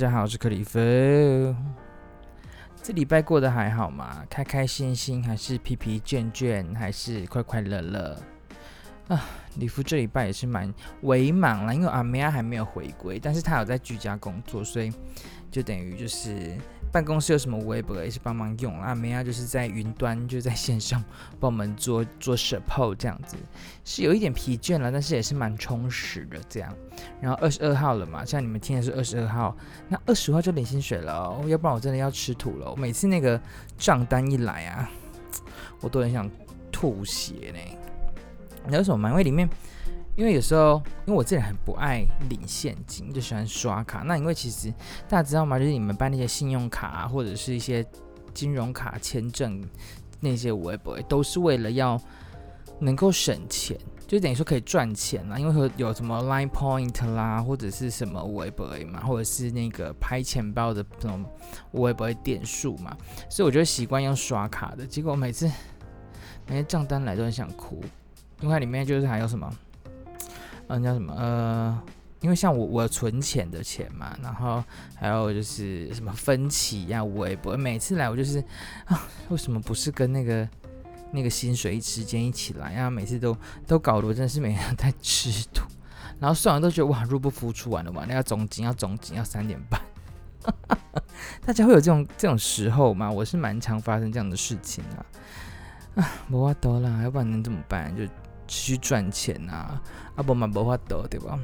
大家好，我是克里夫。这礼拜过得还好吗？开开心心，还是疲疲倦倦，还是快快乐乐？啊，里夫这礼拜也是蛮为忙了，因为阿梅亚还没有回归，但是他有在居家工作，所以就等于就是。办公室有什么 web 也是帮忙用啊，梅亚就是在云端，就在线上 帮我们做做 support 这样子，是有一点疲倦了，但是也是蛮充实的这样。然后二十二号了嘛，像你们听的是二十二号，那二十号就领薪水了哦，要不然我真的要吃土了。每次那个账单一来啊，我都很想吐血呢。还有什么吗？因为里面。因为有时候，因为我这人很不爱领现金，就喜欢刷卡。那因为其实大家知道吗？就是你们办那些信用卡啊，或者是一些金融卡、签证那些，我也不会，都是为了要能够省钱，就等于说可以赚钱啦。因为有有什么 Line Point 啦，或者是什么我也不会嘛，或者是那个拍钱包的这种我也不会点数嘛，所以我就习惯用刷卡的。结果每次每次账单来都很想哭，因为它里面就是还有什么。嗯，叫什么？呃，因为像我，我存钱的钱嘛，然后还有就是什么分期呀、啊，我也不每次来，我就是啊，为什么不是跟那个那个薪水时间一起来呀？每次都都搞得我真的是每天在吃土，然后算完都觉得哇，入不敷出，完了完了，要总金要总金要三点半，大家会有这种这种时候吗？我是蛮常发生这样的事情啊，啊，没办法啦，要不然能怎么办？就。去赚钱啊，阿不嘛不法得，对吧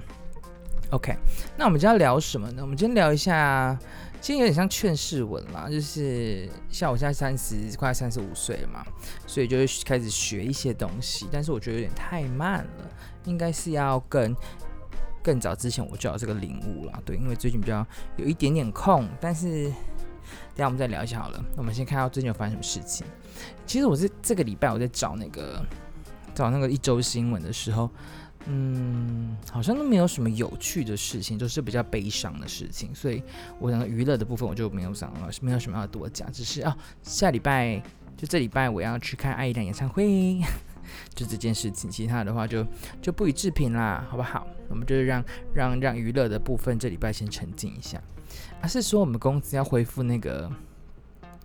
？OK，那我们今天聊什么呢？我们今天聊一下，今天有点像劝世文啦，就是像我现在三十快三十五岁了嘛，所以就是开始学一些东西，但是我觉得有点太慢了，应该是要更更早之前我就有这个领悟了，对，因为最近比较有一点点空，但是等下我们再聊一下好了。我们先看到最近有发生什么事情。其实我是这个礼拜我在找那个。找那个一周新闻的时候，嗯，好像都没有什么有趣的事情，都是比较悲伤的事情。所以我想娱乐的部分我就没有想了，没有什么要多讲。只是啊，下礼拜就这礼拜我要去看爱依良演唱会，就这件事情。其他的话就就不予置评啦，好不好？我们就是让让让娱乐的部分这礼拜先沉静一下。而、是说我们公司要恢复那个。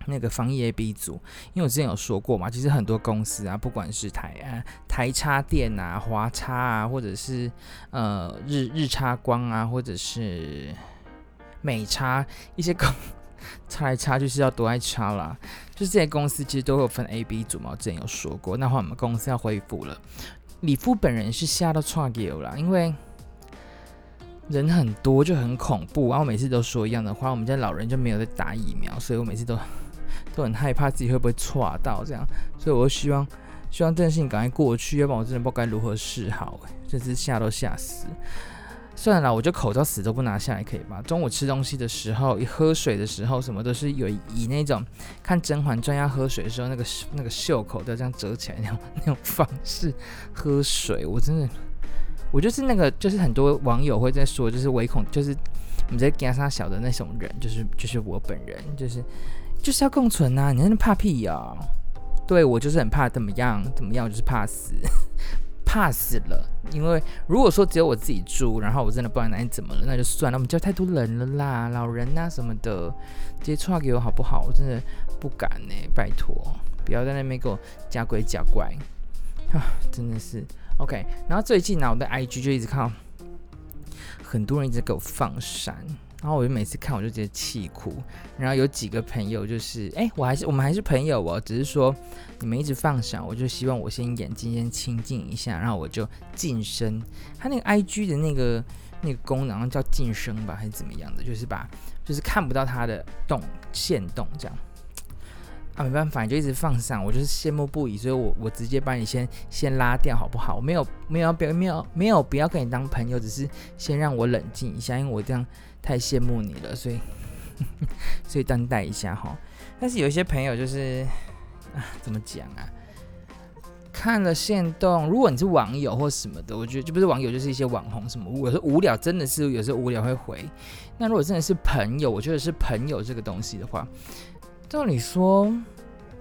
那个防疫 A B 组，因为我之前有说过嘛，其实很多公司啊，不管是台啊台插电啊、华插啊，或者是呃日日插光啊，或者是美插一些公插来插去是要多爱插啦，就是这些公司其实都有分 A B 组嘛，我之前有说过。那话我们公司要恢复了，李夫本人是吓到岔掉了，因为人很多就很恐怖，然后每次都说一样的话，我们家老人就没有在打疫苗，所以我每次都。都很害怕自己会不会错到这样，所以我希望希望这件事情赶快过去，要不然我真的不知道该如何是好。哎，这次吓都吓死。算了，我就口罩死都不拿下来，可以吧？中午吃东西的时候，一喝水的时候，什么都是有以那种看《甄嬛传》要喝水的时候，那个那个袖口都要这样折起来那种那种方式喝水。我真的，我就是那个，就是很多网友会在说，就是唯恐，就是你在跟他小的那种人，就是就是我本人，就是。就是要共存呐、啊，你真的怕屁呀、对，我就是很怕怎么样怎么样，就是怕死，怕死了。因为如果说只有我自己住，然后我真的不知道哪里怎么了，那就算了。我们家太多人了啦，老人呐、啊、什么的，直接传给我好不好？我真的不敢呢，拜托，不要在那边给我假鬼假怪啊！真的是 OK。然后最近呢，我的 IG 就一直看到很多人一直给我放闪。然后我就每次看，我就直接气哭。然后有几个朋友就是，哎，我还是我们还是朋友哦，只是说你们一直放闪，我就希望我先眼睛先清静一下，然后我就晋升。他那个 IG 的那个那个功能叫晋升吧，还是怎么样的？就是把就是看不到他的动线动这样。啊，没办法，你就一直放闪，我就是羡慕不已，所以我我直接把你先先拉掉好不好？我没有没有不要没有没有不要跟你当朋友，只是先让我冷静一下，因为我这样。太羡慕你了，所以 所以担待一下哈。但是有一些朋友就是啊，怎么讲啊？看了线动，如果你是网友或什么的，我觉得就不是网友，就是一些网红什么。我说无聊，真的是有时候无聊会回。那如果真的是朋友，我觉得是朋友这个东西的话，照理说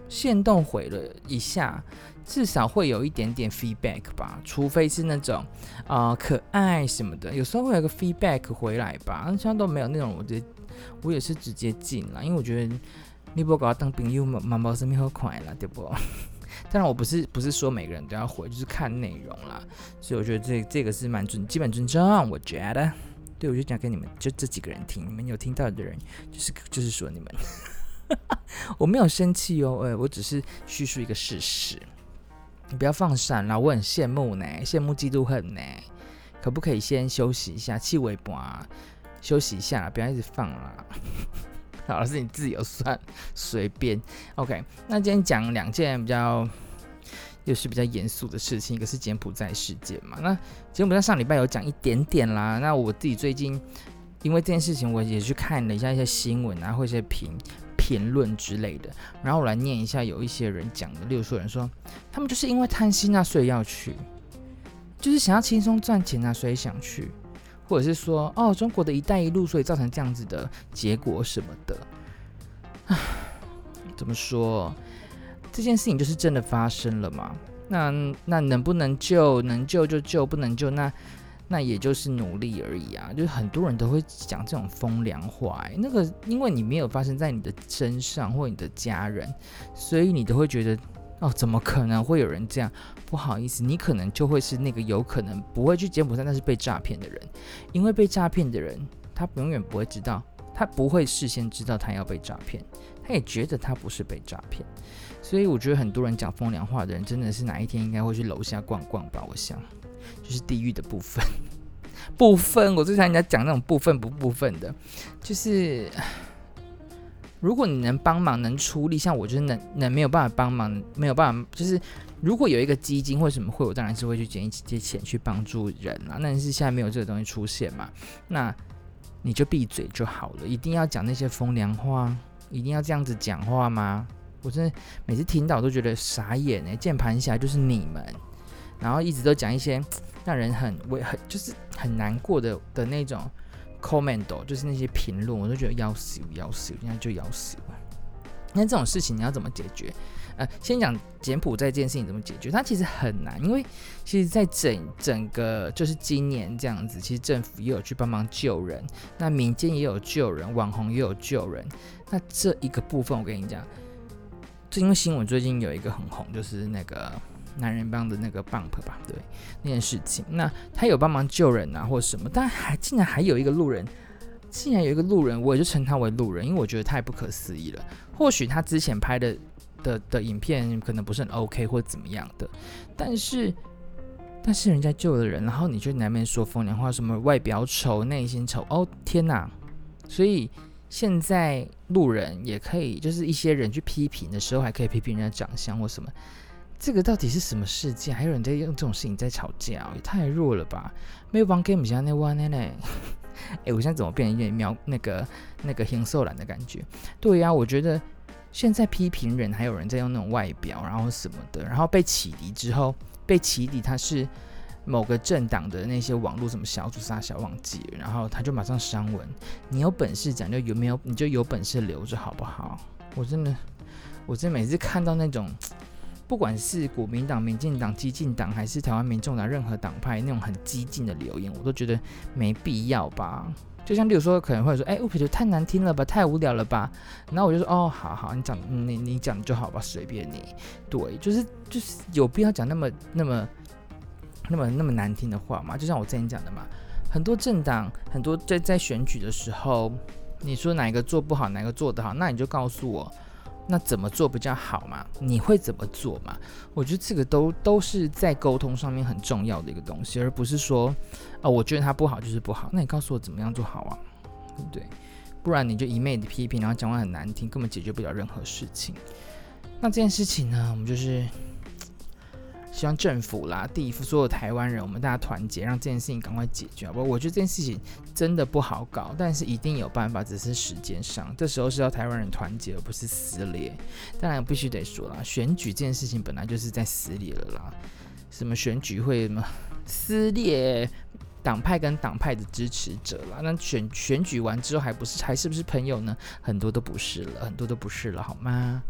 限动回了一下，至少会有一点点 feedback 吧，除非是那种啊、呃、可爱什么的，有时候会有个 feedback 回来吧。现在都没有那种，我觉得我也是直接进了，因为我觉得你不搞当朋友嘛，蛮蛮生命好快了，对不？当然我不是不是说每个人都要回，就是看内容啦。所以我觉得这这个是蛮尊基本尊重，我觉得。对，我就讲给你们就这几个人听，你们有听到的人就是就是说你们，我没有生气哦，哎，我只是叙述一个事实。你不要放闪啦，我很羡慕呢，羡慕嫉妒恨呢。可不可以先休息一下，气尾巴休息一下，不要一直放啦。好，老师你自由算，随便。OK，那今天讲两件比较又是比较严肃的事情，一个是柬埔寨事件嘛。那柬埔寨上礼拜有讲一点点啦。那我自己最近因为这件事情，我也去看了一下一些新闻啊，或一些评。言论之类的，然后我来念一下，有一些人讲的，例如说人说，他们就是因为贪心啊，所以要去，就是想要轻松赚钱啊，所以想去，或者是说，哦，中国的一带一路，所以造成这样子的结果什么的，怎么说？这件事情就是真的发生了吗？那那能不能救？能救就救，不能救那。那也就是努力而已啊，就是很多人都会讲这种风凉话，欸，那个因为你没有发生在你的身上或你的家人，所以你都会觉得哦，怎么可能会有人这样？不好意思，你可能就会是那个有可能不会去柬埔寨，但是被诈骗的人，因为被诈骗的人他永远不会知道，他不会事先知道他要被诈骗，他也觉得他不是被诈骗，所以我觉得很多人讲风凉话的人，真的是哪一天应该会去楼下逛逛吧，我想。就是地狱的部分，部分我最常人家讲那种部分不部分的，就是如果你能帮忙能出力，像我就是能能没有办法帮忙，没有办法，就是如果有一个基金或什么会，我当然是会去捡一些钱去帮助人啊。但是现在没有这个东西出现嘛，那你就闭嘴就好了，一定要讲那些风凉话，一定要这样子讲话吗？我真的每次听到都觉得傻眼哎，键盘侠就是你们。然后一直都讲一些 让人很为很就是很难过的的那种 comment，就是那些评论，我都觉得要死要死，人家就要死了。那这种事情你要怎么解决？呃，先讲柬埔寨这件事情怎么解决？它其实很难，因为其实，在整整个就是今年这样子，其实政府也有去帮忙救人，那民间也有救人，网红也有救人。那这一个部分，我跟你讲，就因为新闻最近有一个很红，就是那个。男人帮的那个 bump 吧，对那件事情，那他有帮忙救人啊，或什么，但还竟然还有一个路人，竟然有一个路人，我也就称他为路人，因为我觉得太不可思议了。或许他之前拍的的的影片可能不是很 OK 或怎么样的，但是但是人家救了人，然后你就难免说风凉话，什么外表丑、内心丑，哦天哪！所以现在路人也可以，就是一些人去批评的时候，还可以批评人家长相或什么。这个到底是什么世界？还有人在用这种事情在吵架，也太弱了吧！没有帮 game 像那弯呢？哎，我现在怎么变成一点喵那个那个黑瘦懒的感觉？对呀、我觉得现在批评人还有人在用那种外表，然后什么的，然后被启迪之后被启迪，他是某个政党的那些网络什么小组杀小忘记，然后他就马上删文。你有本事讲就有没有？你就有本事留着好不好？我真的，我真的每次看到那种。不管是国民党、民进党、激进党，还是台湾民众党，任何党派那种很激进的留言，我都觉得没必要吧。就像例如说，可能会说：“哎、欸，我觉得太难听了吧，太无聊了吧。”然后我就说：“哦，好好，你讲，你你讲就好吧，随便你。”对，就是就是有必要讲那么那么那么那么难听的话吗？就像我之前讲的嘛，很多政党，很多在在选举的时候，你说哪一个做不好，哪一个做得好，那你就告诉我。那怎么做比较好嘛？你会怎么做嘛？我觉得这个都都是在沟通上面很重要的一个东西，而不是说，啊、哦，我觉得他不好就是不好。那你告诉我怎么样做好啊？对不对？不然你就一昧的批评，然后讲话很难听，根本解决不了任何事情。那这件事情呢，我们就是。希望政府啦、地府所有台湾人，我们大家团结，让这件事情赶快解决，好不？我觉得这件事情真的不好搞，但是一定有办法，只是时间上。这时候是要台湾人团结，而不是撕裂。当然，必须得说啦，选举这件事情本来就是在撕裂了啦。什么选举会什么撕裂党派跟党派的支持者啦？那选选举完之后，还不是还是不是朋友呢？很多都不是了，很多都不是了，好吗？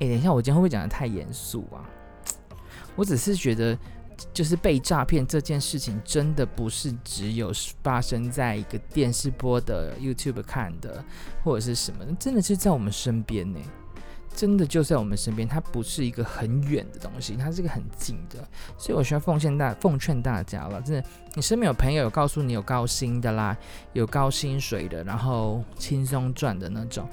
诶，等一下，我今天会不会讲得太严肃啊？我只是觉得，就是被诈骗这件事情，真的不是只有发生在一个电视播的 YouTube 看的，或者是什么，真的是在我们身边呢。真的就在我们身边，它不是一个很远的东西，它是一个很近的，所以我需要奉献大奉劝大家了，真的，你身边有朋友有告诉你有高薪的啦，有高薪水的，然后轻松赚的那种，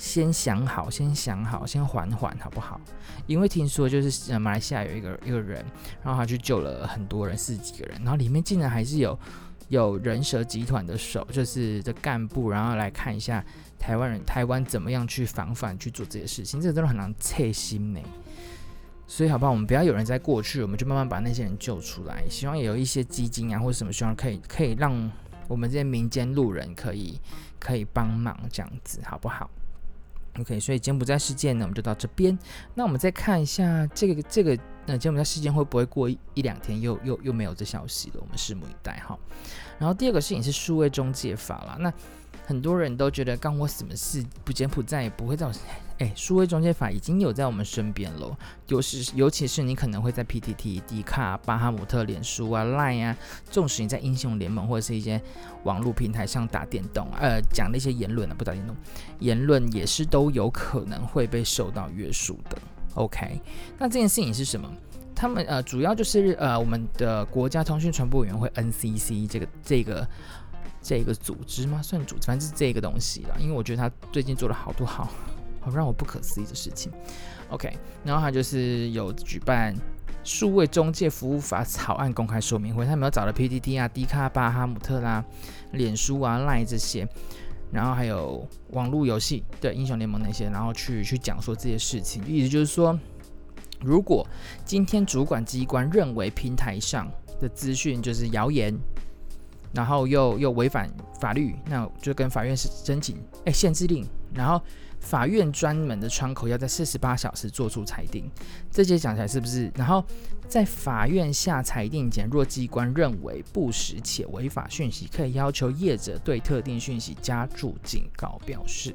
先想好，先想好，先缓缓，好不好？因为听说就是呃马来西亚有一个一个人，然后他去救了很多人，十几个人，然后里面竟然还是有有人蛇集团的手，就是的干部，然后来看一下。台湾人，台湾怎么样去防范去做这些事情？这个真的很难测心呢。所以，好不好？我们不要有人在过去，我们就慢慢把那些人救出来。希望也有一些基金啊，或者什么，希望可以可以让我们这些民间路人可以可以帮忙这样子，好不好？OK，所以柬埔寨事件呢，我们就到这边。那我们再看一下这个这个那柬埔寨事件会不会过一一两天又又又没有这消息了？我们拭目以待哈。然后第二个事情是数位中介法啦。那很多人都觉得干我什么事？不柬埔寨也不会造成。哎，数位中介法已经有在我们身边喽。尤其是尤其是你可能会在 PTT、迪卡、巴哈姆特、脸书啊、Line 啊，纵使你在英雄联盟或者是一些网络平台上打电动，呃，讲那些言论啊，不打电动言论也是都有可能会被受到约束的。OK，那这件事情是什么？他们呃，主要就是呃，我们的国家通讯传播委员会 NCC 这个这个。这个组织吗？算组织，反正是这个东西啦。因为我觉得他最近做了好多好 好让我不可思议的事情。OK，然后他就是有举办数位中介服务法草案公开说明会，他们有找了 PTT 啊、迪卡、巴哈姆特啦、脸书啊、赖这些，然后还有网络游戏对英雄联盟那些，然后去去讲说这些事情。意思就是说，如果今天主管机关认为平台上的资讯就是谣言。然后又又违反法律，那就跟法院申请哎限制令，然后法院专门的窗口要在四十八小时做出裁定。这些讲起来是不是？然后在法院下裁定前，若机关认为不实且违法讯息，可以要求业者对特定讯息加注警告表示，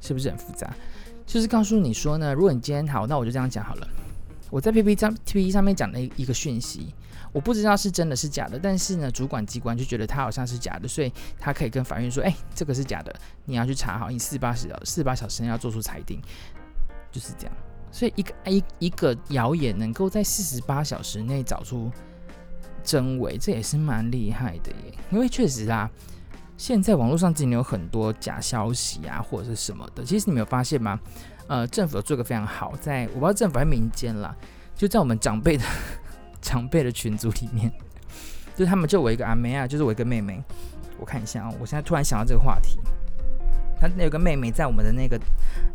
是不是很复杂？就是告诉你说呢，如果你今天好，那我就这样讲好了。我在 PPT 上 PPT 上面讲了一个讯息。我不知道是真的是假的，但是呢，主管机关就觉得它好像是假的，所以他可以跟法院说：“哎、这个是假的，你要去查好，你四八小四十八小时内要做出裁定。”就是这样。所以一个一一个谣言能够在四十八小时内找出真伪，这也是蛮厉害的耶。因为确实啊，现在网络上真的有很多假消息啊，或者是什么的。其实你没有发现吗？呃，政府有做个非常好，在我不知道政府还是民间啦，就在我们长辈的。长辈的群组里面，就他们就我一个阿妹啊，就是我一个妹妹。我看一下啊、我现在突然想到这个话题。她那有个妹妹在我们的那个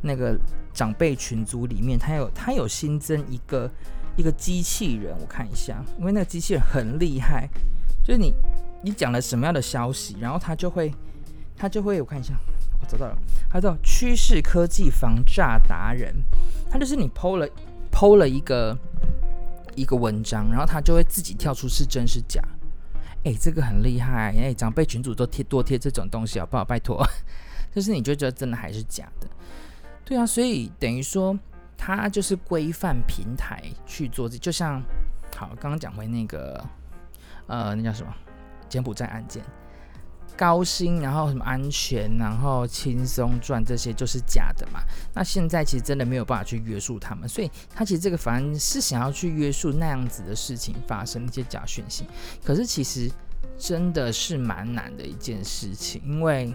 那个长辈群组里面，她有她有新增一个一个机器人。我看一下，因为那个机器人很厉害，就是你你讲了什么样的消息，然后他就会他就会我看一下，我找到了，他叫趋势科技防诈达人，他就是你 PO 了 PO 了一个。一个文章，然后他就会自己跳出是真是假，哎，这个很厉害，哎，长辈群主都贴多贴这种东西好不好？拜托，就是你就觉得真的还是假的？对啊，所以等于说他就是规范平台去做这，就像好，刚刚讲回那个呃，那叫什么柬埔寨案件。高薪，然后什么安全，然后轻松赚，这些就是假的嘛。那现在其实真的没有办法去约束他们，所以他其实这个法案是想要去约束那样子的事情发生一些假讯息。可是其实真的是蛮难的一件事情，因为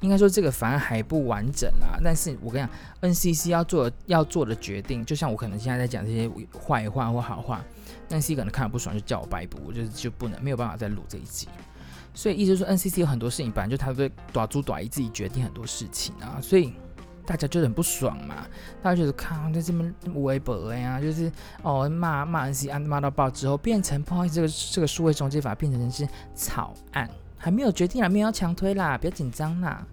应该说这个法案还不完整啊。但是我跟你讲，NCC 要做要做的决定，就像我可能现在在讲这些坏话或好话，NCC 可能看了不爽就叫我掰补，我就就不能没有办法再录这一集。所以意思说，NCC 有很多事情，本来就他会短租短意自己决定很多事情啊，所以大家就很不爽嘛。大家觉得靠，这这么微博呀，就是哦骂骂 NCC 骂到爆之后，变成不好意思，这个这个数位中介法变成是草案，还没有决定啦，没有要强推啦，不要紧张啦。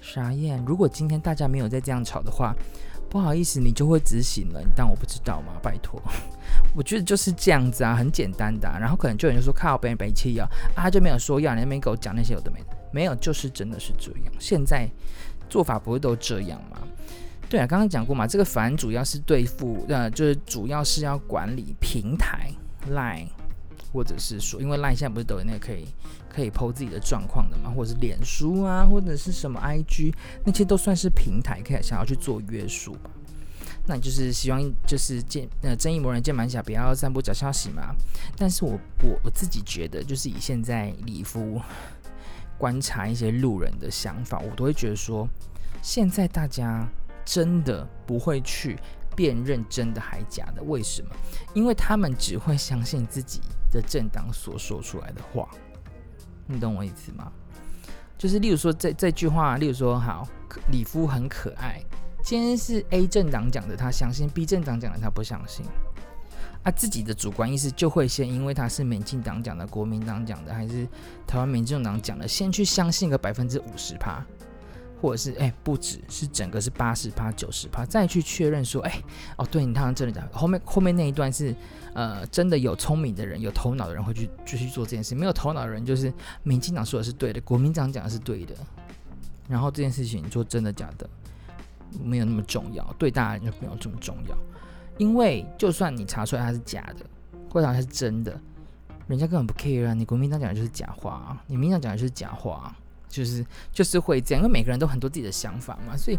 傻眼，如果今天大家没有再这样吵的话。不好意思，你就会执行了，你当我不知道吗？拜托，我觉得就是这样子啊，很简单的啊。然后可能就有人说靠北北气啊，啊他就没有说要，你没给我讲那些有的没的，没有，就是真的是这样。现在做法不会都这样吗？对啊，刚刚讲过嘛，这个反主要是对付呃，就是主要是要管理平台 Line，或者是说，因为 Line 现在不是抖音那个可以可以 PO 自己的状况的嘛，或者是脸书啊，或者是什么 IG，那些都算是平台，可以想要去做约束吧。那就是希望就是见呃正义魔人键盘侠，不要散布假消息嘛。但是我我我自己觉得，就是以现在里夫观察一些路人的想法，我都会觉得说，现在大家真的不会去辨认真的还假的。为什么？因为他们只会相信自己的政党所说出来的话。你懂我意思吗？就是例如说这这句话，例如说好，里夫很可爱。今天是 A 政党讲的，他相信；B 政党讲的，他不相信。啊，自己的主观意识就会先因为他是民进党讲的、国民党讲的，还是台湾民众党讲的，先去相信个百分之五十趴，或者是哎、不止，是整个是八十趴、九十趴，再去确认说，哎、哦，对你看真的讲，后面后面那一段是呃真的有聪明的人、有头脑的人会去继续做这件事，没有头脑的人就是民进党说的是对的，国民党讲的是对的，然后这件事情做真的假的？没有那么重要，对大家就没有这么重要，因为就算你查出来它是假的，或者它是真的，人家根本不 care 啊！你国民党讲的就是假话啊，你民党讲的就是假话啊，就是就是会这样，因为每个人都很多自己的想法嘛，所以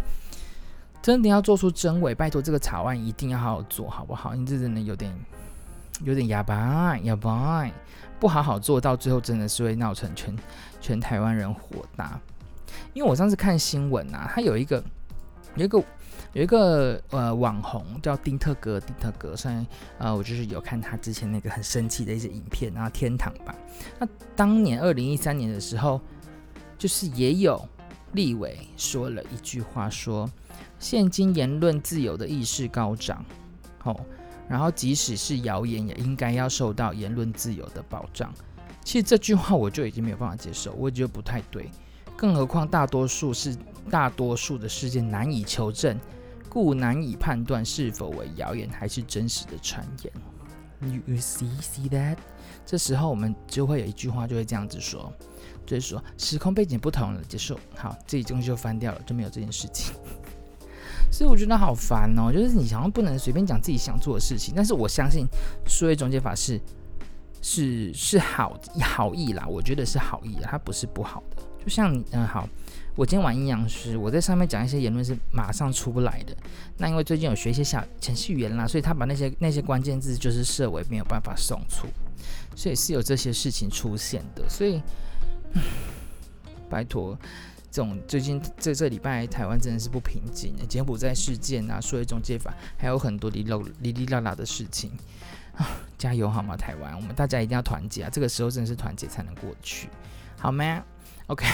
真的要做出真伪，拜托这个草案一定要好好做好不好？你这真的有点有点哑巴哑巴，不好好做到最后真的是会闹成全全台湾人火大。因为我上次看新闻啊，他有一个。有一个有一个呃网红叫丁特哥，丁特哥，虽然呃我就是有看他之前那个很生气的一些影片，然后天堂吧。那当年二零一三年的时候，就是也有立委说了一句话说，说现今言论自由的意识高涨，哦，然后即使是谣言，也应该要受到言论自由的保障。其实这句话我就已经没有办法接受，我觉得不太对。更何况，大多数是大多数的事件难以求证，故难以判断是否为谣言还是真实的传言。You, you see, see that？这时候我们就会有一句话，就会这样子说，就是说时空背景不同了，结束。好，这一东西就翻掉了，就没有这件事情。所以我觉得好烦哦，就是你好像不能随便讲自己想做的事情。但是我相信数位中介法是是是好好意啦，我觉得是好意啦，它不是不好的。就像嗯好，我今天玩阴阳师，我在上面讲一些言论是马上出不来的。那因为最近有学一些小程序员啦，所以他把那些那些关键字就是设为没有办法送出，所以是有这些事情出现的。所以，拜托，这种最近这这礼拜台湾真的是不平静，柬埔寨事件啊，数位中介法还有很多哩哩哩哩啦啦的事情啊，加油好吗？台湾，我们大家一定要团结啊！这个时候真的是团结才能过去，好吗？OK，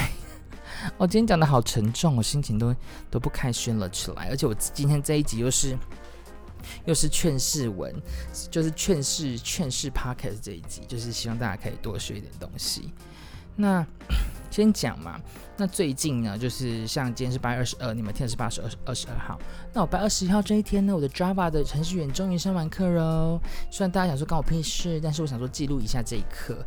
我今天讲的好沉重，我心情都都不开心了起来。而且我今天这一集又是又是劝世文，就是劝世劝世 Podcast 这一集，就是希望大家可以多学一点东西。那 先讲嘛，那最近呢，就是像今天是八月二十二，你们听的是八月二十二十二号。那我八月二十一号这一天呢，我的 Java 的程序员终于上完课喽。虽然大家想说关我屁事，但是我想说记录一下这一课。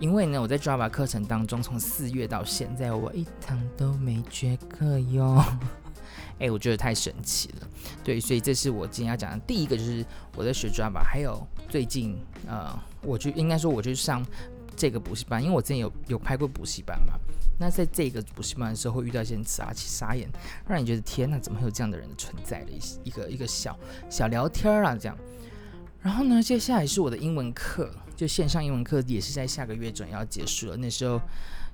因为呢，我在 Java 课程当中，从四月到现在，我一堂都没缺课哟。哎，我觉得太神奇了。对，所以这是我今天要讲的第一个，就是我在学 Java。还有最近，呃，我就应该说，我就上这个补习班，因为我之前有有拍过补习班嘛。那在这个补习班的时候，会遇到一些傻气傻眼，让你觉得天哪，怎么会有这样的人的存在的一一个一个小小聊天啊，这样。然后呢，接下来是我的英文课。就线上英文课也是在下个月准要结束了，那时候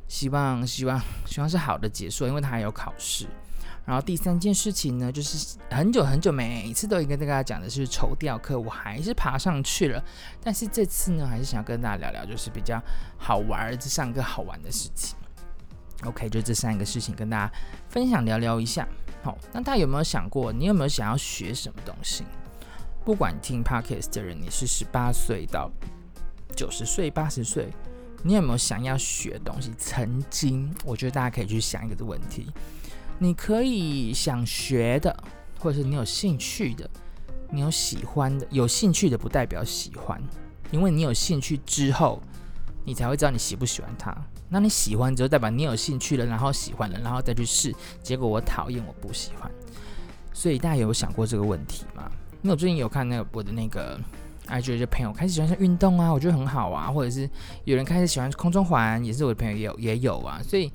希望希望希望是好的结束，因为他还有考试。然后第三件事情呢，就是很久很久每次都应该跟大家讲的是绸吊课，我还是爬上去了。但是这次呢，还是想要跟大家聊聊，就是比较好玩，这上课好玩的事情。OK，就这三个事情跟大家分享聊聊一下。好，那大家有没有想过，你有没有想要学什么东西？不管听 Podcast 的人，你是十八岁到九十岁、八十岁，你有没有想要学东西？曾经，我觉得大家可以去想一个这个问题。你可以想学的，或者是你有兴趣的，你有喜欢的。有兴趣的不代表喜欢，因为你有兴趣之后，你才会知道你喜不喜欢它。那你喜欢之后，代表你有兴趣了，然后喜欢了，然后再去试。结果我讨厌，我不喜欢。所以大家有想过这个问题吗？因为我最近有看那个我的那个 IG 的朋友开始喜欢上运动啊，我觉得很好啊，或者是有人开始喜欢空中环，也是我的朋友也有也有啊，所以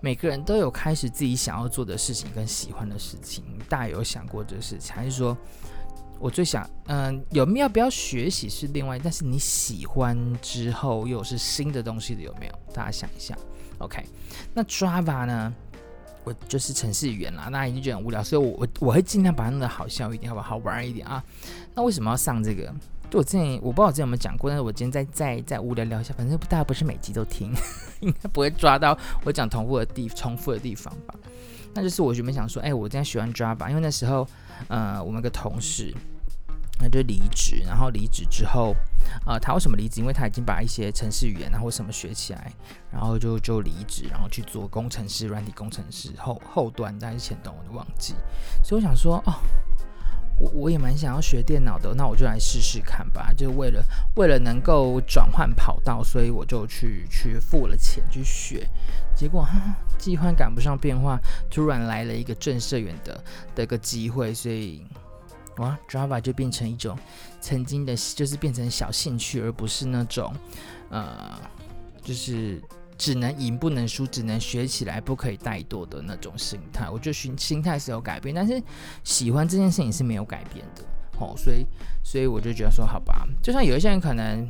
每个人都有开始自己想要做的事情跟喜欢的事情。大家有想过这个事情，还是说我最想嗯有没有不要学习是另外，但是你喜欢之后又是新的东西的有没有？大家想一下。OK，那 Java 呢？我就是程序员啦，大家已经觉得很无聊，所以我我我会尽量把它弄得好笑一点，好不好？好玩一点啊。那为什么要上这个？就我之前我不知道我之前有没有讲过，但是我今天再再再无聊聊一下，反正大家不是每集都听，应该不会抓到我讲重复的地重复的地方吧？那就是我原本想说，哎、我今天喜欢 Java，因为那时候呃，我们个同事。他就离职，然后离职之后，呃，他为什么离职？因为他已经把一些程式语言然后什么学起来，然后就就离职，然后去做工程师、软体工程师后后端，但是前端我都忘记。所以我想说，哦，我我也蛮想要学电脑的，那我就来试试看吧。就为了为了能够转换跑道，所以我就去去付了钱去学。结果哈，计划赶不上变化，突然来了一个震慑员的的个机会，所以。哇，Java 就变成一种曾经的，就是变成小兴趣，而不是那种，呃，就是只能赢不能输，只能学起来不可以怠惰的那种心态。我觉得心心态是有改变，但是喜欢这件事情是没有改变的。哦，所以，所以我就觉得说，好吧，就像有一些人可能。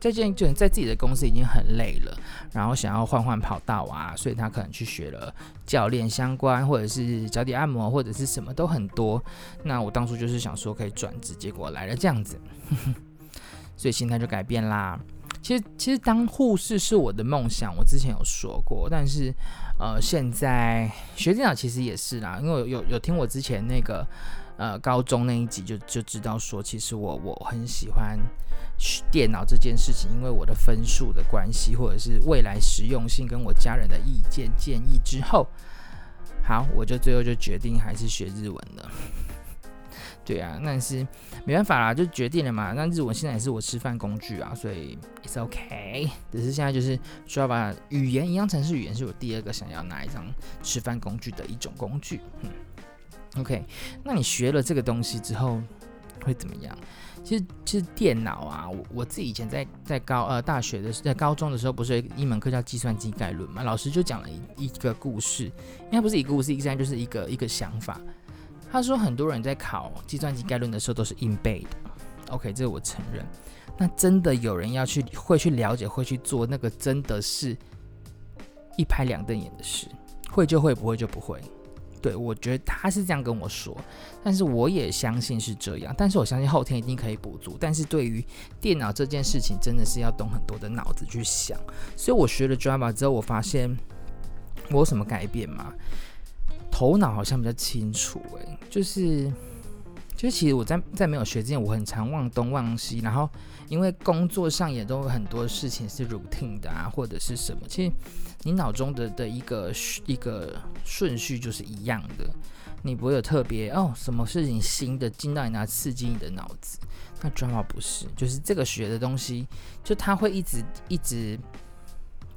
在这就在自己的公司已经很累了，然后想要换换跑道啊，所以他可能去学了教练相关，或者是脚底按摩，或者是什么都很多。那我当初就是想说可以转职，结果来了这样子，所以心态就改变啦。其实其实当护士是我的梦想，我之前有说过，但是呃现在学电脑其实也是啦，因为有有有听我之前那个呃高中那一集就就知道说，其实我我很喜欢。电脑这件事情，因为我的分数的关系，或者是未来实用性，跟我家人的意见建议之后，好，我就最后就决定还是学日文了。对啊，但是没办法啦，就决定了嘛。那日文现在也是我吃饭工具啊，所以 it's OK。只是现在就是需要把语言一样，城市语言是我第二个想要拿一张吃饭工具的一种工具。嗯，OK。那你学了这个东西之后会怎么样？其实，其实电脑啊，我我自己以前在在高呃大学的在高中的时候，不是一门课叫计算机概论嘛？老师就讲了一一个故事，应该不是一个故事，应该就是一个一个想法。他说，很多人在考计算机概论的时候都是硬背的。OK，这个我承认。那真的有人要去会去了解会去做那个，真的是一拍两瞪眼的事，会就会，不会就不会。对，我觉得他是这样跟我说，但是我也相信是这样，但是我相信后天一定可以补足。但是对于电脑这件事情，真的是要动很多的脑子去想。所以我学了 Java 之后，我发现我有什么改变吗？头脑好像比较清楚，欸，诶，就是。就是其实我在在没有学之前，我很常忘东忘西，然后因为工作上也都有很多事情是 routine 的啊，或者是什么，其实你脑中的的一个一个顺序就是一样的，你不会有特别哦，什么事情新的进到你那刺激你的脑子。那 Java 不是，就是这个学的东西，就它会一直一直。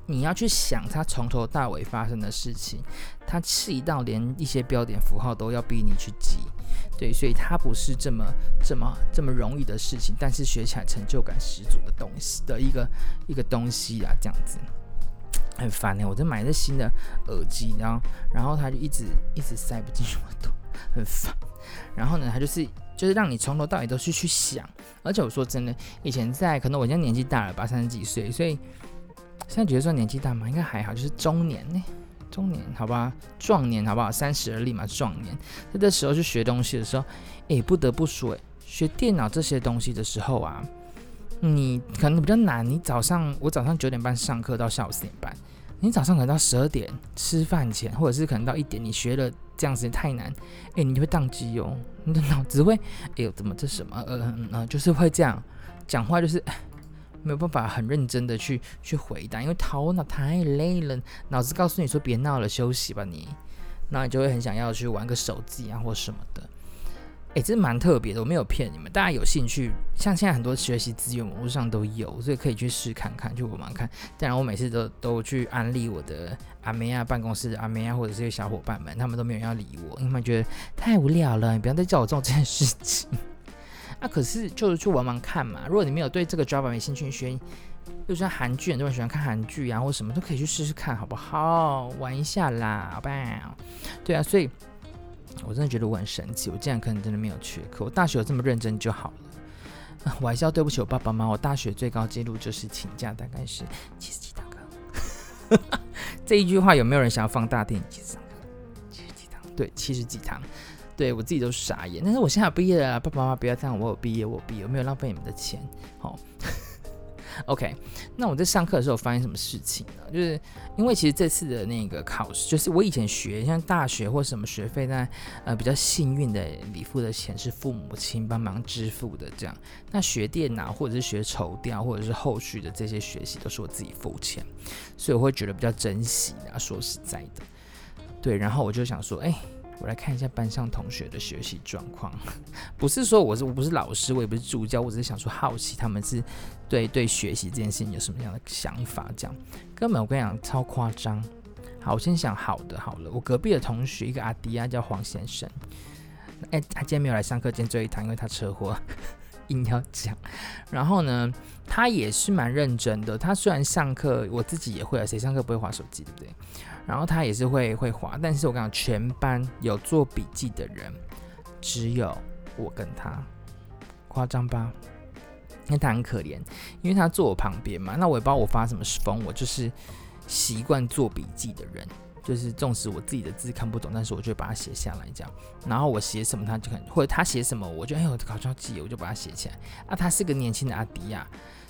你要去想它从头到尾发生的事情，它细到连一些标点符号都要逼你去记，对，所以它不是这么这么这么容易的事情，但是学起来成就感十足的东西的一个一个东西啊，这样子很烦呢。我就买的新的耳机，然后然后它就一直一直塞不进去耳朵，很烦。然后呢，它就是就是让你从头到尾都是去想，而且我说真的，以前在可能我现在年纪大了吧，三十几岁，所以。现在觉得算年纪大吗？应该还好，就是中年呢，中年好吧，壮年好不好？三十而立嘛，壮年。在这时候去学东西的时候，诶，不得不说，学电脑这些东西的时候啊，你可能比较难。你早上我早上九点半上课到下午四点半，你早上可能到十二点吃饭前，或者是可能到一点，你学了这样子太难，诶，你就会宕机哦，你的脑子会，哎呦，怎么这什么？呃嗯嗯，就是会这样，讲话就是。没有办法很认真的去去回答，因为头脑太累了，脑子告诉你说别闹了，休息吧你，那你就会很想要去玩个手机啊或什么的。哎，这蛮特别的，我没有骗你们。大家有兴趣，像现在很多学习资源网络上都有，所以可以去试看看，就我蛮看。当然，我每次都都去安利我的阿梅亚办公室的阿梅亚或者这些小伙伴们，他们都没有要理我，因为他们觉得太无聊了，你不要再叫我做这件事情。啊，可是就是去玩玩看嘛。如果你没有对这个 Java 没兴趣学，就像韩剧，很多人喜欢看韩剧啊，或什么都可以去试试看，好不好？玩一下啦，好吧？对啊，所以。我真的觉得我很神奇，我竟然可能真的没有缺课。我大学有这么认真就好了。我还是要对不起我爸爸妈妈。我大学最高纪录就是请假大概是七十几堂课。这一句话有没有人想要放大电影？七十堂，七十几堂，对，七十几堂。对我自己都傻眼。但是我现在毕业了，爸爸妈妈不要这样，我有毕业，我毕业，我没有浪费你们的钱。好。OK，那我在上课的时候发现什么事情呢？就是因为其实这次的那个考试，就是我以前学像大学或什么学费，那呃比较幸运的，你付的钱是父母亲帮忙支付的，这样。那学电脑或者是学绸调或者是后续的这些学习都是我自己付钱，所以我会觉得比较珍惜啊。说实在的，对，然后我就想说，哎。我来看一下班上同学的学习状况，不是说我是我不是老师，我也不是助教，我只是想说好奇他们是对对学习这件事情有什么样的想法，这样根本我跟你讲超夸张。好，我先想好的好了，我隔壁的同学一个阿迪啊叫黄先生，哎，他今天没有来上课，今天最后一堂，因为他车祸。硬要讲，然后呢，他也是蛮认真的。他虽然上课，我自己也会啊，谁上课不会滑手机，对不对？然后他也是会会滑，但是我跟你讲，全班有做笔记的人只有我跟他，夸张吧？因为他很可怜，因为他坐我旁边嘛。那我也不知道我发什么疯，我就是习惯做笔记的人。就是纵使我自己的字看不懂，但是我就会把它写下来，这样。然后我写什么，他就看，或者他写什么，我就哎呦，搞笑记，我就把它写起来。啊，他是个年轻的阿迪亚，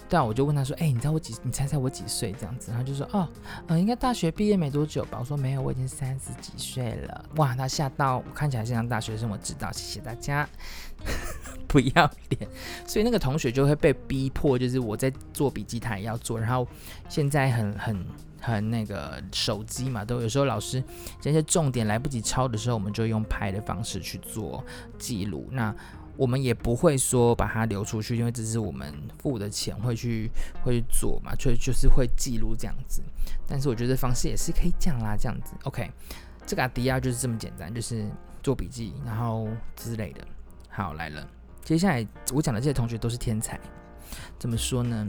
对啊，我就问他说，哎，你知道我几？你猜猜我几岁？这样子，然后就说，哦，呃，应该大学毕业没多久吧。我说没有，我已经三十几岁了。哇，他吓到，我看起来像大学生，我知道，谢谢大家，不要脸。所以那个同学就会被逼迫，就是我在做笔记，他也要做。然后现在很很。很那个手机嘛，都有时候老师这些重点来不及抄的时候，我们就用拍的方式去做记录。那我们也不会说把它流出去，因为这是我们付的钱会去会去做嘛，就就是会记录这样子。但是我觉得方式也是可以这样啦，这样子。OK，这个阿迪亚就是这么简单，就是做笔记然后之类的。好，来了，接下来我讲的这些同学都是天才。怎么说呢？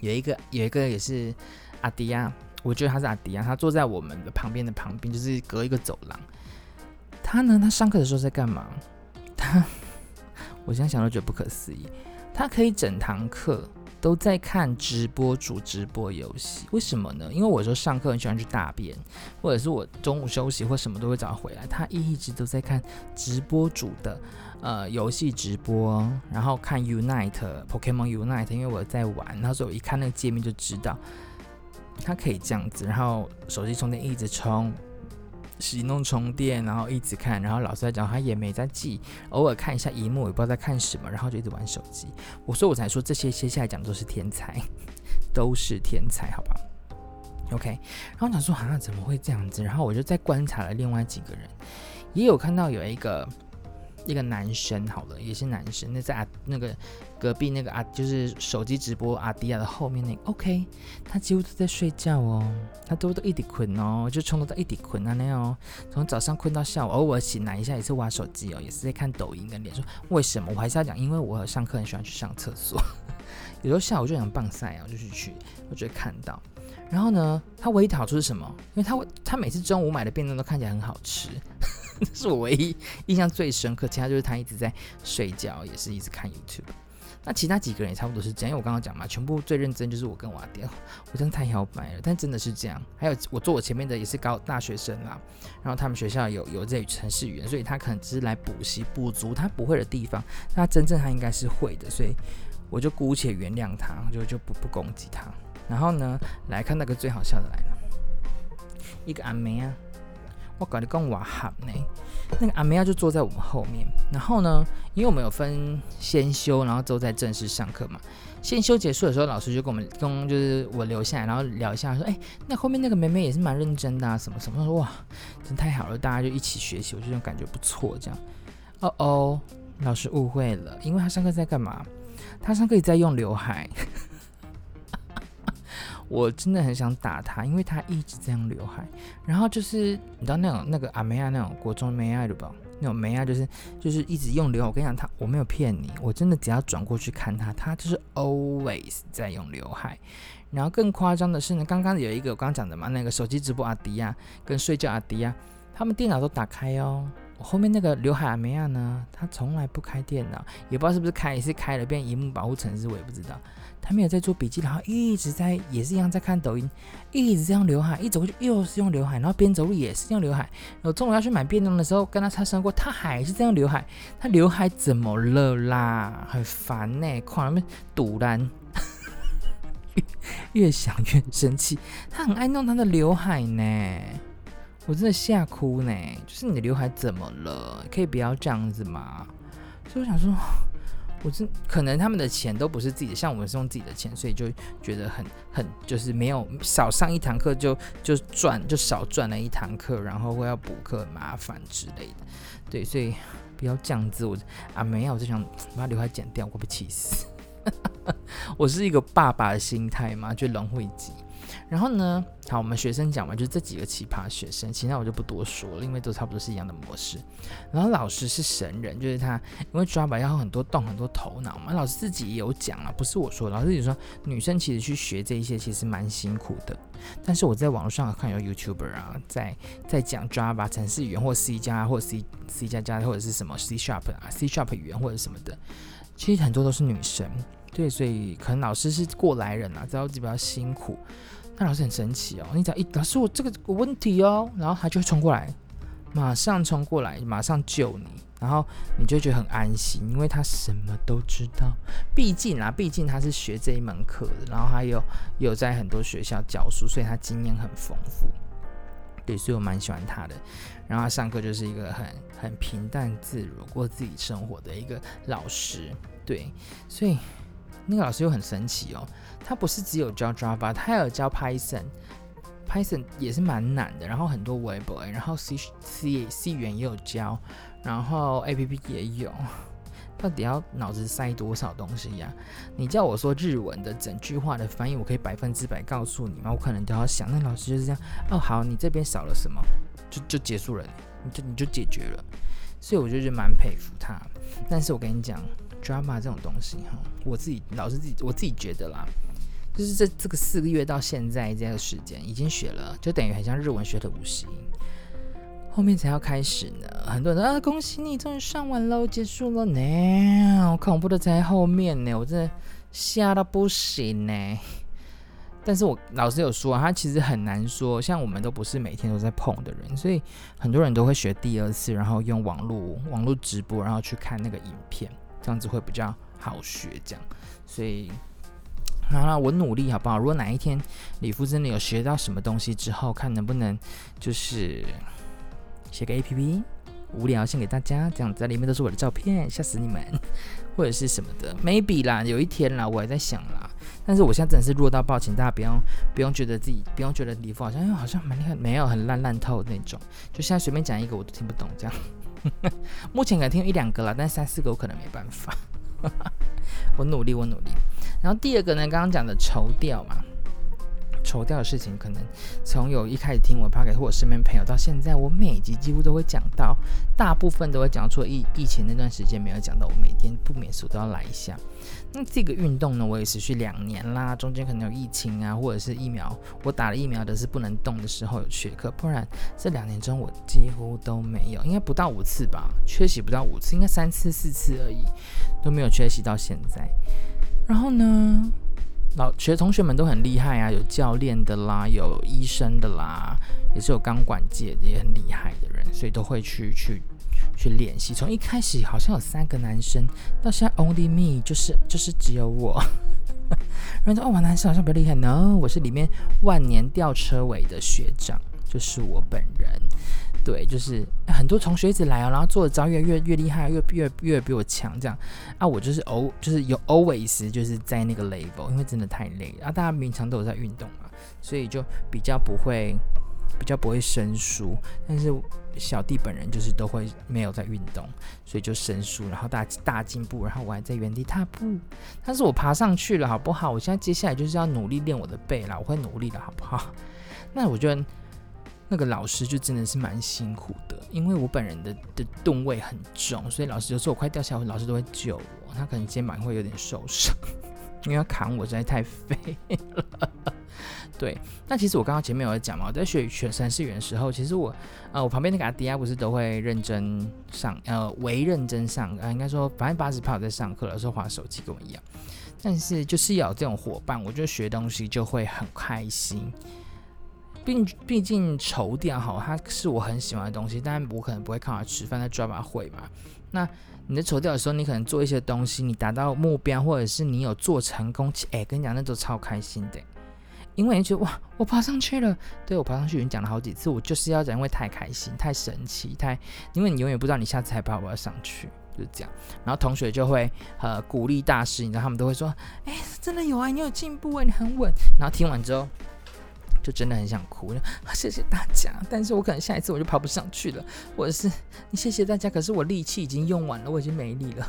有一个有一个也是阿迪亚。我觉得他是阿迪亚，他坐在我们的旁边的旁边，就是隔一个走廊。他呢，他上课的时候在干嘛？他，我现在想都觉得不可思议。他可以整堂课都在看直播主直播游戏，为什么呢？因为我说上课很喜欢去大便，或者是我中午休息或什么都会早回来，他一直都在看直播主的呃游戏直播，然后看 Unite Pokemon Unite，因为我在玩，他说我一看那个界面就知道。他可以这样子，然后手机充电一直充，行动充电，然后一直看，然后老师在讲，他也没在记，偶尔看一下荧幕，也不知道在看什么，然后就一直玩手机。我说我才说这些接下来讲都是天才，都是天才，好吧？OK，然后我想说啊，怎么会这样子？然后我就再观察了另外几个人，也有看到有一个。一个男生好了，也是男生。那在阿那个隔壁那个阿，就是手机直播阿迪亚的后面那个，OK，他几乎都在睡觉哦，他都都一直困哦，就从头到一直困啊那样哦，从早上困到下午，偶尔醒来一下也是玩手机哦，也是在看抖音跟脸书。为什么？我还是要讲，因为我上课很喜欢去上厕所，有时候下午就想棒赛啊，就是去，我就会看到。然后呢，他唯一的好处是什么？因为他他每次中午买的便当都看起来很好吃。这是我唯一印象最深刻，其他就是他一直在睡觉，也是一直看 YouTube。那其他几个人也差不多是这样，因为我刚刚讲嘛，全部最认真就是我跟瓦迪，我真的太摇摆了，但真的是这样。还有我坐我前面的也是高大学生啦，然后他们学校有有这程式语言，所以他可能只是来补习补足他不会的地方，那真正他应该是会的，所以我就姑且原谅他，就就不不攻击他。然后呢，来看那个最好笑的来了，一个阿梅啊。我搞得跟我喊呢，那个阿梅亚就坐在我们后面。然后呢，因为我们有分先修，然后之后再正式上课嘛。先修结束的时候，老师就跟我们，跟就是我留下来，然后聊一下，说：“哎、那后面那个妹妹也是蛮认真的啊，什么什么。”说：“哇，真太好了，大家就一起学习，我这种感觉不错。”这样，哦哦，老师误会了，因为他上课在干嘛？他上课也在用刘海。我真的很想打他，因为他一直在用刘海。然后就是你知道那种那个阿梅亚那种国中梅亚的吧？那种梅亚就是就是一直用刘海。我跟你讲，他我没有骗你，我真的只要转过去看他，他就是 always 在用刘海。然后更夸张的是呢，刚刚有一个我刚讲的嘛，那个手机直播阿迪亚跟睡觉阿迪亚，他们电脑都打开哦。我后面那个刘海阿梅亚呢，他从来不开电脑，也不知道是不是开，也是开了变萤幕保护程式，我也不知道。他没有在做笔记，然后一直在也是一样在看抖音，一直这样刘海，一走过去又是用刘海，然后边走路也是用刘海。我中午要去买便当的时候，跟他擦身过，他还是这样刘海。他刘海怎么了啦？很烦呢、欸，看那堵烂，越想越生气。他很爱弄他的刘海呢，我真的吓哭呢。就是你的刘海怎么了？可以不要这样子吗？所以我想说。我真可能他们的钱都不是自己的，像我们是用自己的钱，所以就觉得很很就是没有少上一堂课就就赚就少赚了一堂课，然后会要补课麻烦之类的，对，所以不要这样子。我啊没有，我就想把刘海剪掉，我被气死。我是一个爸爸的心态嘛，就龙会急。然后呢，好，我们学生讲完，就这几个奇葩学生，其他我就不多说了，因为都差不多是一样的模式。然后老师是神人，就是他，因为抓把要很多动很多头脑嘛。老师自己也有讲啊，不是我说，老师自己说，女生其实去学这一些其实蛮辛苦的。但是我在网络上看有 YouTuber 啊，在在讲 Java 程式语言或 C 加或 C C 加加或者是什么 C Sharp 啊 C Sharp 语言或者什么的，其实很多都是女生。对，所以可能老师是过来人啊，知道自己比较辛苦。那老师很神奇哦，你讲一老师我这个有问题哦，然后他就会冲过来，马上冲过来，马上救你，然后你就觉得很安心，因为他什么都知道。毕竟啊，毕竟他是学这一门课的，然后还有有在很多学校教书，所以他经验很丰富。对，所以我蛮喜欢他的。然后他上课就是一个很很平淡自如过自己生活的一个老师。对，所以。那个老师又很神奇哦，他不是只有教 Java，他还有教 Python，Python 也是蛮难的，然后很多 Web，然后 C C C 语言也有教，然后 APP 也有，到底要脑子塞多少东西呀？你叫我说日文的整句话的翻译，我可以百分之百告诉你吗？我可能都要想，那老师就是这样，哦好，你这边少了什么，就就结束了，你就你就解决了，所以我就觉得蛮佩服他，但是我跟你讲。Drama 这种东西哈，我自己老师自己我自己觉得啦，就是这这个四个月到现在这个时间已经学了，就等于很像日文学的五十音，后面才要开始呢。很多人啊，恭喜你终于上完喽，结束了呢。恐怖的在后面呢，我真的吓到不行呢。但是我老师有说，他其实很难说，像我们都不是每天都在碰的人，所以很多人都会学第二次，然后用网络网络直播，然后去看那个影片。这样子会比较好学，这样，所以好了，我努力好不好？如果哪一天李夫真的有学到什么东西之后，看能不能就是写个 APP，无聊献给大家，这样子在里面都是我的照片，吓死你们，或者是什么的，maybe 啦，有一天啦，我还在想啦，但是我现在真的是弱到爆，请大家不用不用觉得自己不用觉得李夫好像好像蛮厉害，没有很烂烂透那种，就现在随便讲一个我都听不懂这样。目前可能听一两个了，但三四个我可能没办法。我努力，我努力。然后第二个呢，刚刚讲的愁掉嘛。愁掉的事情，可能从有一开始听我 podcast 或我身边朋友到现在，我每集几乎都会讲到，大部分都会讲。除了疫疫情那段时间没有讲到，我每天不免俗都要来一下。那这个运动呢，我也持续两年啦，中间可能有疫情啊，或者是疫苗，我打了疫苗的是不能动的时候有缺课，不然这两年中我几乎都没有，应该不到五次吧，缺席不到五次，应该三次四次而已，都没有缺席到现在。然后呢？老学同学们都很厉害啊，有教练的啦，有医生的啦，也是有钢管界的也很厉害的人，所以都会去去去练习。从一开始好像有三个男生，到现在 only me，就是就是只有我。然后说哦，我男生好像比较厉害呢，我是里面万年吊车尾的学长，就是我本人。对，就是很多同学一直来啊，然后做的招越越越厉害，越越越比我强这样啊。我就是偶就是有 always 就是在那个 level，因为真的太累了啊。大家平常都有在运动嘛，所以就比较不会比较不会生疏。但是小弟本人就是都会没有在运动，所以就生疏，然后大大进步，然后我还在原地踏步。但是我爬上去了，好不好？我现在接下来就是要努力练我的背了，我会努力的，好不好？那我觉得那个老师就真的是蛮辛苦的，因为我本人的的吨位很重，所以老师有时候我快掉下来，老师都会救我。他可能肩膀会有点受伤。因为要扛我实在太废了，对。那其实我刚刚前面有讲嘛，我在学学三四元的时候，其实我呃，我旁边那个阿迪亚不是都会认真上，呃，为认真上，呃，应该说百分之八十趴在上课，有时候滑手机跟我一样。但是就是有这种伙伴，我觉得学东西就会很开心。毕毕竟绸吊好，它是我很喜欢的东西，但我可能不会看它吃饭，在抓把会嘛。那你在绸吊的时候，你可能做一些东西，你达到目标，或者是你有做成功，哎、跟你讲，那都超开心的，因为你觉得哇，我爬上去了，对，我爬上去已经讲了好几次，我就是要讲，因为太开心、太神奇、太，因为你永远不知道你下次还爬不爬上去，就是这样。然后同学就会呃鼓励大师，你知道他们都会说，哎、真的有啊，你有进步啊，你很稳。然后听完之后。就真的很想哭，谢谢大家，但是我可能下一次我就爬不上去了，或者是你谢谢大家，可是我力气已经用完了，我已经没力了。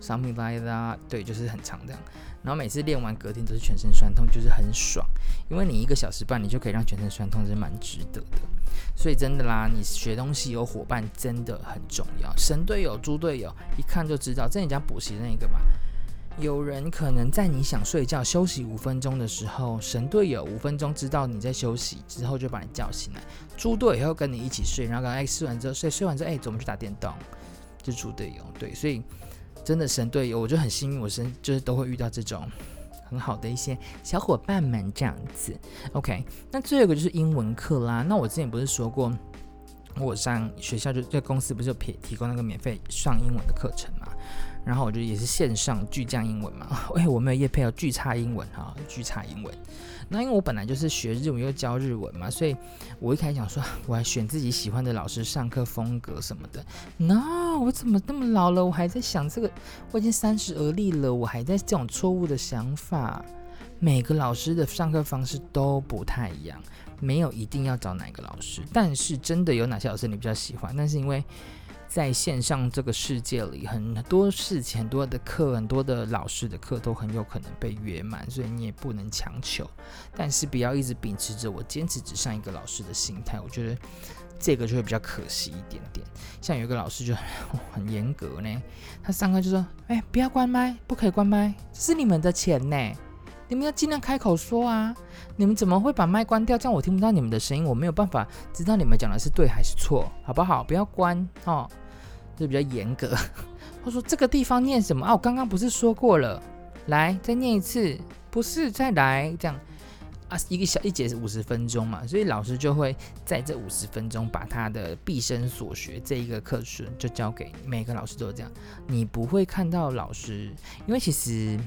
Something like that，对，就是很长这样。然后每次练完隔天都是全身酸痛，就是很爽，因为你一个小时半你就可以让全身酸痛，是蛮值得的。所以真的啦，你学东西有伙伴真的很重要，神队友、猪队友，一看就知道。这你讲补习的那个嘛。有人可能在你想睡觉休息五分钟的时候，神队友五分钟知道你在休息之后就把你叫醒来，猪队友会跟你一起睡，然后刚哎睡完之后睡，睡完之后哎，走，我们去打电动，就猪队友。对，所以真的神队友，我就很幸运，我生就是都会遇到这种很好的一些小伙伴们这样子。OK，那最后一个就是英文课啦。那我之前不是说过，我上学校就在公司不是有提提供那个免费上英文的课程嘛？然后我就也是线上巨匠英文嘛，哎，我没有业配哦，巨差英文哈，巨差英文。那因为我本来就是学日文又教日文嘛，所以我一开始想说，我还选自己喜欢的老师上课风格什么的。No，我怎么那么老了，我还在想这个？我已经三十而立了，我还在这种错误的想法。每个老师的上课方式都不太一样，没有一定要找哪个老师，但是真的有哪些老师你比较喜欢？但是因为在线上这个世界里，很多事情、很多的课、很多的老师的课都很有可能被约满，所以你也不能强求。但是不要一直秉持着我坚持只上一个老师的心态，我觉得这个就会比较可惜一点点。像有一个老师就 很严格呢，他上课就说：“哎，不要关麦，不可以关麦，这是你们的钱呢，你们要尽量开口说啊。你们怎么会把麦关掉？这样我听不到你们的声音，我没有办法知道你们讲的是对还是错，好不好？不要关哦。”就比较严格，他说这个地方念什么啊？我刚刚不是说过了，来再念一次，不是再来这样啊？一个小一节是五十分钟嘛，所以老师就会在这五十分钟把他的毕生所学这一个课程就交给，每个老师都这样，你不会看到老师，因为其实。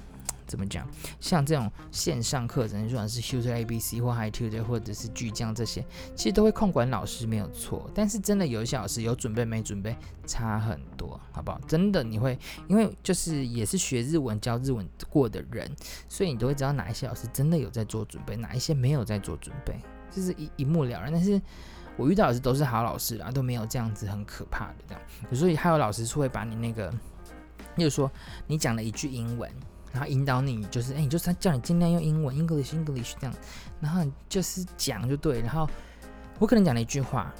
怎么讲？像这种线上课程，不管是 Tutor ABC 或 Hi Tutor 或者是巨匠这些，其实都会控管老师没有错。但是真的有一些老师有准备没准备差很多，好不好？真的你会因为就是也是学日文教日文过的人，所以你都会知道哪一些老师真的有在做准备，哪一些没有在做准备，就是一一目了然。但是我遇到老师都是好老师啊，都没有这样子很可怕的这样。所以还有老师是会把你那个，例如说你讲了一句英文。然后引导你，就是哎，你就是他叫你尽量用英文，English English 这样，然后就是讲就对。然后我可能讲了一句话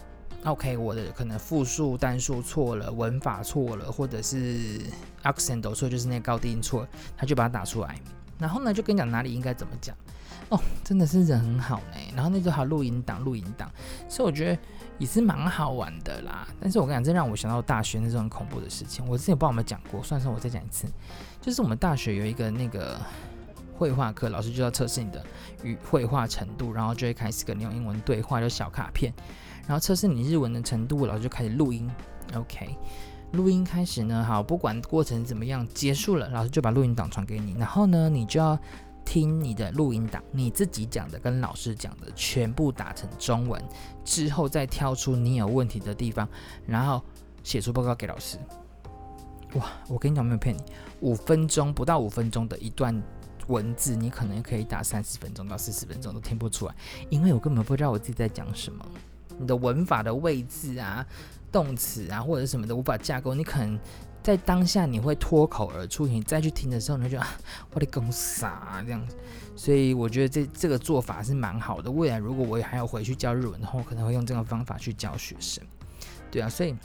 ，OK，我的可能复数单数错了，文法错了，或者是 accent 错，就是那个高低音错，他就把它打出来。然后呢，就跟你讲哪里应该怎么讲。哦，真的是人很好呢。然后那时候还有录音档，录音档，所以我觉得也是蛮好玩的啦。但是我跟你讲，这让我想到大学那种很恐怖的事情。我之前不知道有没有讲过，算算我再讲一次。就是我们大学有一个那个绘画课，老师就要测试你的语绘画程度，然后就会开始跟你用英文对话，有小卡片，然后测试你日文的程度，老师就开始录音。OK，录音开始呢，好，不管过程怎么样，结束了，老师就把录音档传给你，然后呢，你就要听你的录音档，你自己讲的跟老师讲的全部打成中文，之后再挑出你有问题的地方，然后写出报告给老师。哇，我跟你讲，没有骗你，五分钟不到五分钟的一段文字，你可能可以打三十分钟到四十分钟都听不出来，因为我根本不知道我自己在讲什么。你的文法的位置啊、动词啊或者什么的无法架构，你可能在当下你会脱口而出，你再去听的时候，你就觉得我的公傻这样子。所以我觉得这这个做法是蛮好的。未来如果我还要回去教日文的话，我可能会用这个方法去教学生。对啊，所以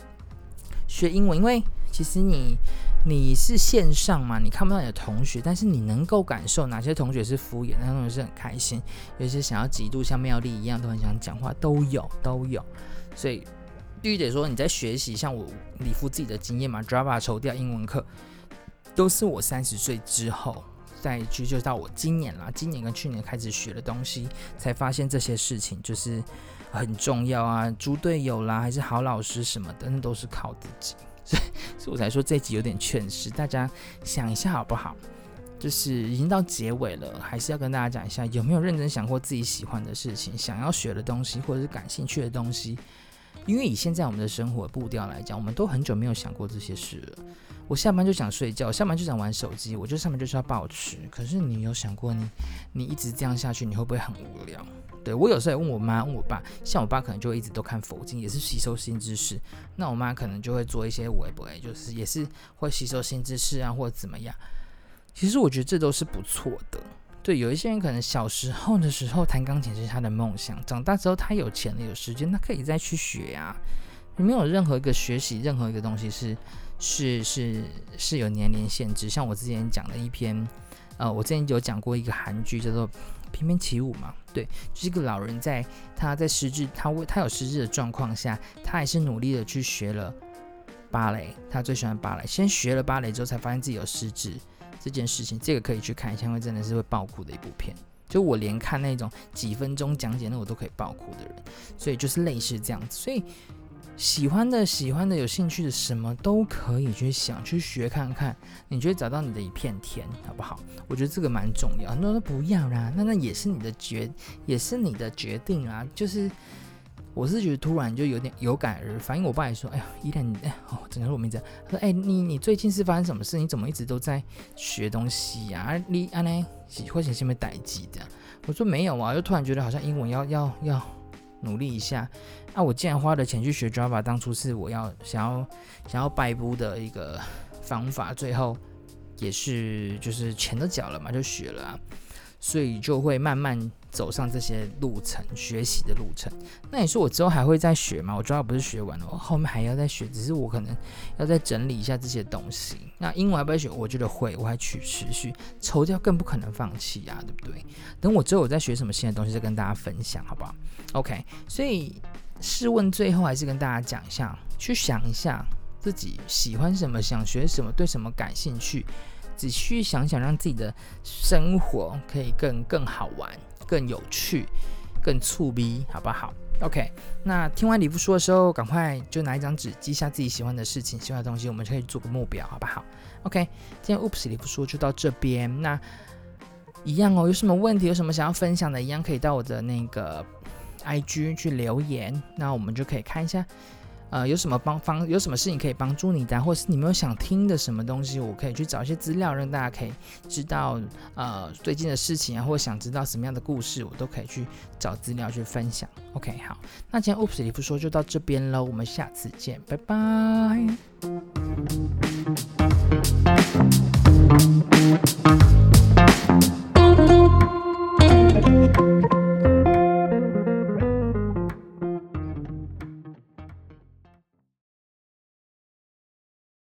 学英文，因为其实你你是线上嘛，你看不到你的同学，但是你能够感受哪些同学是敷衍，哪些同学是很开心，有些想要极度像妙丽一样都很想讲话，都有都有。所以必须得说你在学习，像我里夫自己的经验嘛，Java 抽掉英文课都是我三十岁之后。再去就到我今年啦，今年跟去年开始学的东西，才发现这些事情就是很重要啊，猪队友啦，还是好老师什么的，那都是靠自己。所以，所以我才说这集有点劝世，大家想一下好不好？就是已经到结尾了，还是要跟大家讲一下，有没有认真想过自己喜欢的事情，想要学的东西，或者是感兴趣的东西？因为以现在我们的生活步调来讲，我们都很久没有想过这些事了。我下班就想睡觉，下班就想玩手机，我就上班就是要暴吃。可是你有想过，你你一直这样下去，你会不会很无聊？对，我有时候也问我妈、问我爸，像我爸可能就一直都看佛经，也是吸收新知识。那我妈可能就会做一些微博，就是也是会吸收新知识啊，或者怎么样。其实我觉得这都是不错的。对，有一些人可能小时候的时候弹钢琴是他的梦想，长大之后他有钱了、有时间，他可以再去学呀、啊。没有任何一个学习任何一个东西是。是是是有年龄限制，像我之前讲的一篇，呃，我之前有讲过一个韩剧叫做《翩翩起舞》嘛，对，就是一个老人在他在失智，他为他有失智的状况下，他还是努力的去学了芭蕾，他最喜欢芭蕾，先学了芭蕾之后才发现自己有失智这件事情，这个可以去看一下，因为真的是会爆哭的一部片，就我连看那种几分钟讲解那我都可以爆哭的人，所以就是类似这样子，所以。喜欢的、喜欢的、有兴趣的，什么都可以去想、去学看看，你就会找到你的一片天，好不好？我觉得这个蛮重要。很多人都不要啦，那那也是你的决，也是你的决定啊。就是我是觉得突然就有点有感而发，因为我爸也说：“哎呀，依然，哎哦，整个我名字。”他说：“哎，你你最近是发生什么事？你怎么一直都在学东西呀、啊？你安呢？会写什么代志的？”我说：“没有啊。”就突然觉得好像英文要要要努力一下。那、我既然花了钱去学 Java，当初是我要想要想要拜布的一个方法，最后也是就是钱都缴了嘛，就学了啊，所以就会慢慢走上这些路程，学习的路程。那你说我之后还会再学吗？我 Java 不是学完了，我后面还要再学，只是我可能要再整理一下这些东西。那英文还不会学？我觉得会，我还去持续抽掉，更不可能放弃呀、啊，对不对？等我之后我再学什么新的东西，再跟大家分享，好不好？OK，所以。试问，最后还是跟大家讲一下，去想一下自己喜欢什么，想学什么，对什么感兴趣，仔细想想，让自己的生活可以更更好玩、更有趣、更促逼，好不好？OK，那听完里夫说的时候，赶快就拿一张纸记下自己喜欢的事情、喜欢的东西，我们就可以做个目标，好不好？OK，今天 Oops 里夫说就到这边。那一样哦，有什么问题，有什么想要分享的，一样可以到我的那个。I G 去留言，那我们就可以看一下，呃，有什么帮方，有什么事情可以帮助你的，或是你们有想听的什么东西，我可以去找一些资料，让大家可以知道，呃，最近的事情啊，或想知道什么样的故事，我都可以去找资料去分享。OK，好，那今天 Oops 里夫说就到这边喽，我们下次见，拜拜。